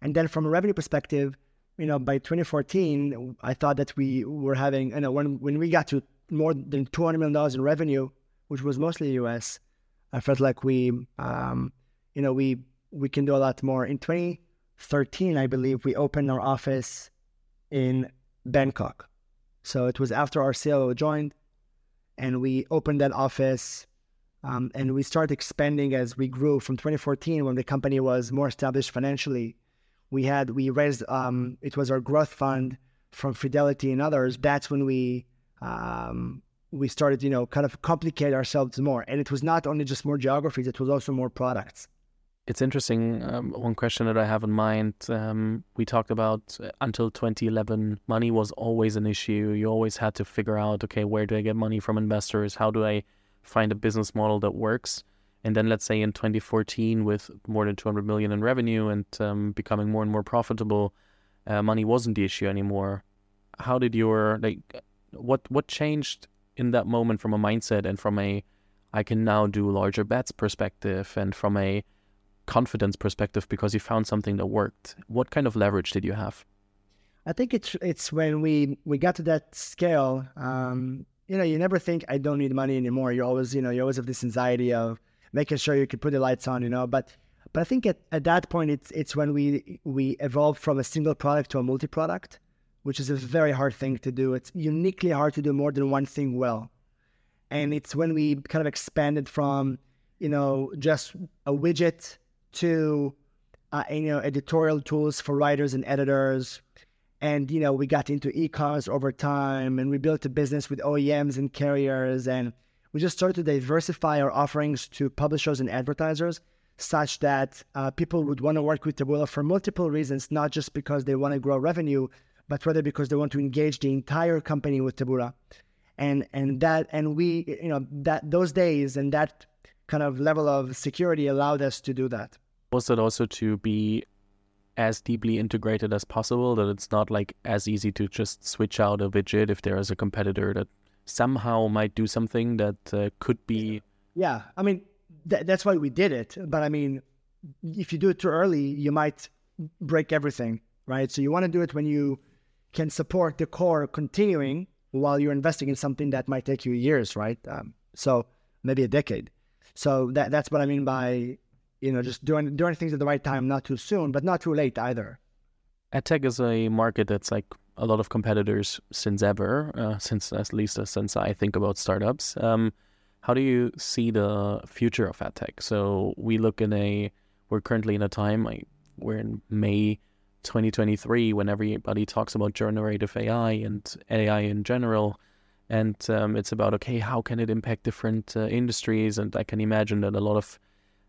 And then from a revenue perspective, you know, by 2014, I thought that we were having, you know, when, when we got to more than $200 million in revenue, which was mostly US, I felt like we, um, you know, we, we can do a lot more. In 2013, I believe we opened our office in Bangkok. So it was after our COO joined and we opened that office um, and we started expanding as we grew from 2014 when the company was more established financially we had we raised um, it was our growth fund from Fidelity and others. That's when we um, we started, you know, kind of complicate ourselves more. And it was not only just more geographies; it was also more products. It's interesting. Um, one question that I have in mind um, we talked about uh, until 2011, money was always an issue. You always had to figure out, okay, where do I get money from investors? How do I find a business model that works? And then let's say in 2014, with more than 200 million in revenue and um, becoming more and more profitable, uh, money wasn't the issue anymore. How did your like what what changed in that moment from a mindset and from a I can now do larger bets perspective and from a confidence perspective because you found something that worked. What kind of leverage did you have? I think it's it's when we we got to that scale. Um, you know, you never think I don't need money anymore. You always, you know, you always have this anxiety of making sure you can put the lights on. You know, but but I think at, at that point it's it's when we we evolved from a single product to a multi product, which is a very hard thing to do. It's uniquely hard to do more than one thing well, and it's when we kind of expanded from you know just a widget to uh, you know editorial tools for writers and editors and you know we got into e-commerce over time and we built a business with OEMs and carriers and we just started to diversify our offerings to publishers and advertisers such that uh, people would want to work with Taboola for multiple reasons not just because they want to grow revenue but rather because they want to engage the entire company with Taboola and and that and we you know that those days and that kind of level of security allowed us to do that. Was it also to be as deeply integrated as possible that it's not like as easy to just switch out a widget if there is a competitor that somehow might do something that uh, could be yeah. I mean th- that's why we did it but i mean if you do it too early you might break everything right? So you want to do it when you can support the core continuing while you're investing in something that might take you years right? Um, so maybe a decade. So that that's what I mean by you know just doing doing things at the right time, not too soon, but not too late either. AdTech is a market that's like a lot of competitors since ever, uh, since at least uh, since I think about startups. Um, how do you see the future of ad tech? So we look in a we're currently in a time like we're in May 2023 when everybody talks about generative AI and AI in general and um, it's about okay how can it impact different uh, industries and i can imagine that a lot of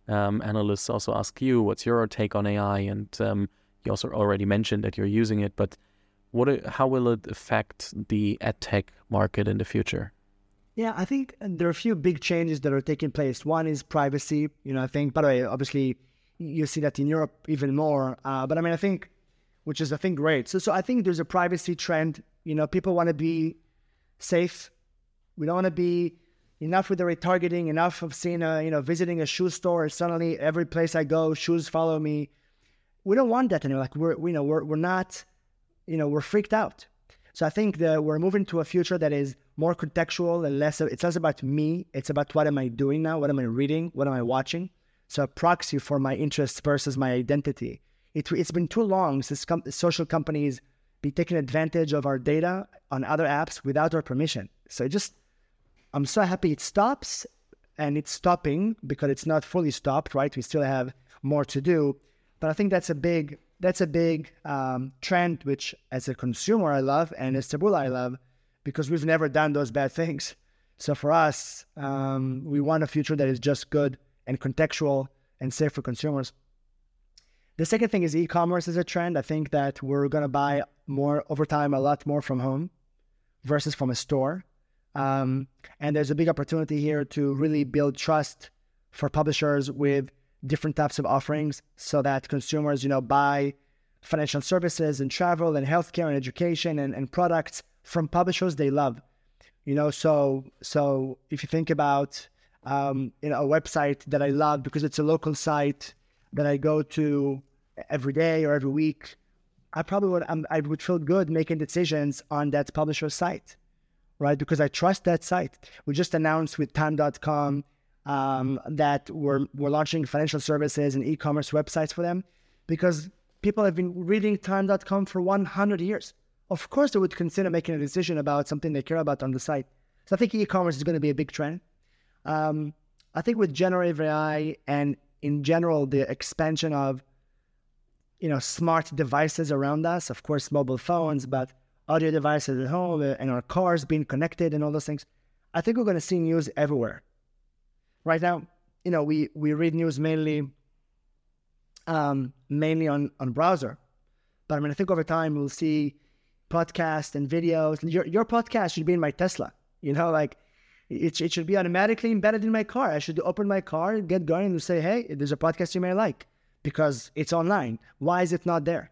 um, analysts also ask you what's your take on ai and um, you also already mentioned that you're using it but what how will it affect the adtech market in the future yeah i think there are a few big changes that are taking place one is privacy you know i think by the way obviously you see that in europe even more uh, but i mean i think which is i think great so so i think there's a privacy trend you know people want to be safe. We don't want to be enough with the retargeting, enough of seeing a, you know, visiting a shoe store. Suddenly, every place I go, shoes follow me. We don't want that anymore. Like we're, you know, we're, we're not, you know, we're freaked out. So I think that we're moving to a future that is more contextual and less. It's less about me. It's about what am I doing now? What am I reading? What am I watching? So a proxy for my interests versus my identity. It, has been too long since com- social companies be taking advantage of our data on other apps without our permission. So just, I'm so happy it stops and it's stopping because it's not fully stopped, right? We still have more to do. But I think that's a big, that's a big um, trend, which as a consumer I love and as Taboola I love because we've never done those bad things. So for us, um, we want a future that is just good and contextual and safe for consumers. The second thing is e-commerce is a trend. I think that we're going to buy more over time, a lot more from home versus from a store. Um, and there's a big opportunity here to really build trust for publishers with different types of offerings so that consumers, you know, buy financial services and travel and healthcare and education and, and products from publishers they love. You know, so so if you think about um, you know a website that I love because it's a local site that I go to every day or every week, I probably would um, I would feel good making decisions on that publisher site, right? Because I trust that site. We just announced with Time.com um, that we're we're launching financial services and e-commerce websites for them because people have been reading Time.com for 100 years. Of course, they would consider making a decision about something they care about on the site. So I think e-commerce is going to be a big trend. Um, I think with generative AI and in general the expansion of you know, smart devices around us, of course, mobile phones, but audio devices at home and our cars being connected and all those things. I think we're going to see news everywhere. Right now, you know, we, we read news mainly um, mainly on on browser. But I mean, I think over time we'll see podcasts and videos. Your your podcast should be in my Tesla. You know, like it, it should be automatically embedded in my car. I should open my car, get going, and say, "Hey, there's a podcast you may like," because it's online. Why is it not there?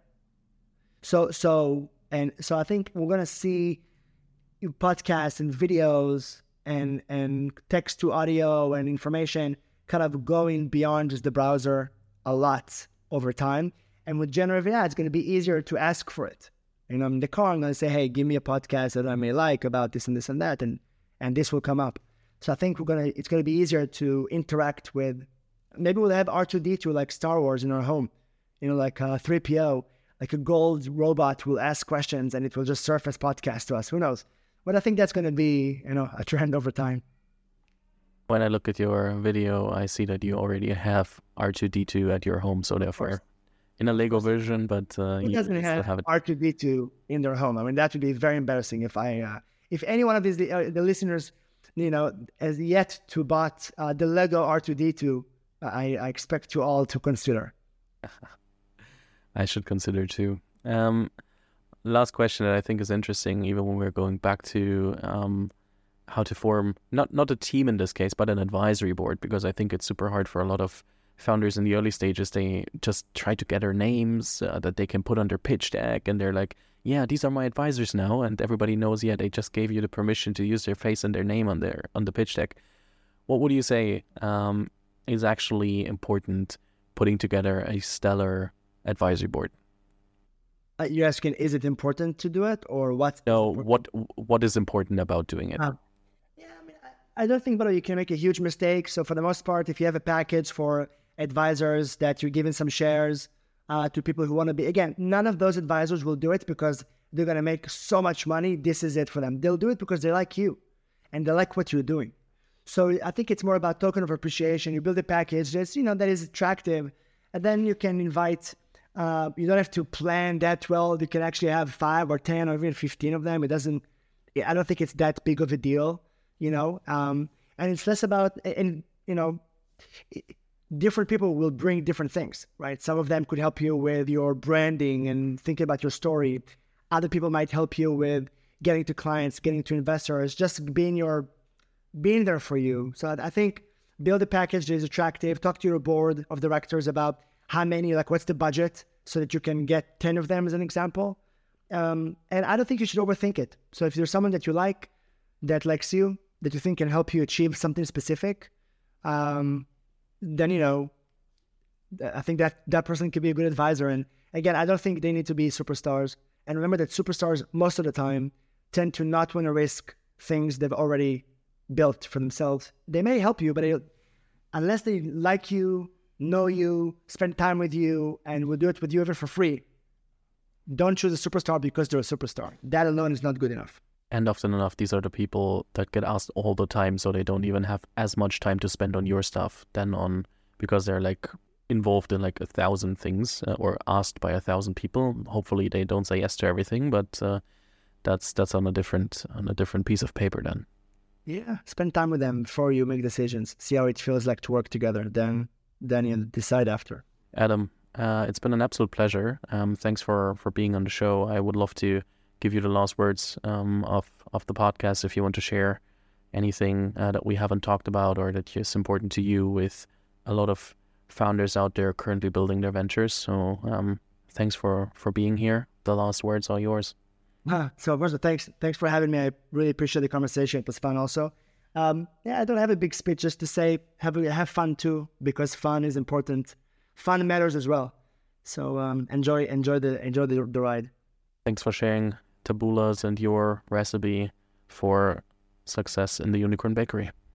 So so and so I think we're gonna see podcasts and videos and and text to audio and information kind of going beyond just the browser a lot over time. And with generative AI, it's going to be easier to ask for it. You know, in the car, I'm going to say, "Hey, give me a podcast that I may like about this and this and that," and and this will come up. So I think we're gonna it's gonna be easier to interact with. Maybe we'll have R2D2 like Star Wars in our home, you know, like uh, 3PO, like a gold robot will ask questions and it will just surface podcast to us. Who knows? But I think that's going to be, you know, a trend over time. When I look at your video, I see that you already have R2D2 at your home, so therefore in a Lego version, but uh, Who doesn't have, have R2D2 in their home? I mean, that would be very embarrassing if I, uh, if any one of these uh, the listeners, you know, has yet to bought uh, the Lego R2D2, I, I expect you all to consider. I should consider too. Um, last question that I think is interesting, even when we're going back to um, how to form not not a team in this case, but an advisory board, because I think it's super hard for a lot of founders in the early stages. They just try to gather names uh, that they can put on their pitch deck, and they're like, "Yeah, these are my advisors now," and everybody knows, yeah, they just gave you the permission to use their face and their name on their on the pitch deck. What would you say um, is actually important putting together a stellar advisory board? Uh, you're asking, is it important to do it, or what? No, what what is important about doing it? Uh, yeah, I mean, I, I don't think, but you can make a huge mistake. So for the most part, if you have a package for advisors that you're giving some shares uh, to people who want to be, again, none of those advisors will do it because they're gonna make so much money. This is it for them. They'll do it because they like you, and they like what you're doing. So I think it's more about token of appreciation. You build a package that's you know that is attractive, and then you can invite uh, you don't have to plan that well. You can actually have five or 10 or even 15 of them. It doesn't, I don't think it's that big of a deal, you know? Um, and it's less about, and, you know, different people will bring different things, right? Some of them could help you with your branding and thinking about your story. Other people might help you with getting to clients, getting to investors, just being your, being there for you. So I think build a package that is attractive. Talk to your board of directors about how many, like what's the budget so that you can get 10 of them as an example. Um, and I don't think you should overthink it. So if there's someone that you like, that likes you, that you think can help you achieve something specific, um, then, you know, I think that that person could be a good advisor. And again, I don't think they need to be superstars. And remember that superstars, most of the time, tend to not want to risk things they've already built for themselves. They may help you, but they, unless they like you, know you, spend time with you, and will do it with you ever for free. Don't choose a superstar because they're a superstar. That alone is not good enough. And often enough, these are the people that get asked all the time, so they don't even have as much time to spend on your stuff than on because they're like involved in like a thousand things uh, or asked by a thousand people. Hopefully, they don't say yes to everything, but uh, that's that's on a different on a different piece of paper then. Yeah, spend time with them before you make decisions. See how it feels like to work together. Then then you decide after. Adam, uh, it's been an absolute pleasure. Um, thanks for for being on the show. I would love to give you the last words um, of of the podcast if you want to share anything uh, that we haven't talked about or that is important to you with a lot of founders out there currently building their ventures. So um, thanks for for being here. The last words are yours. so first, of all, thanks thanks for having me. I really appreciate the conversation. It was fun also. Um, yeah, I don't have a big speech just to say have have fun too because fun is important. Fun matters as well. So um, enjoy enjoy the enjoy the, the ride. Thanks for sharing Taboola's and your recipe for success in the Unicorn Bakery.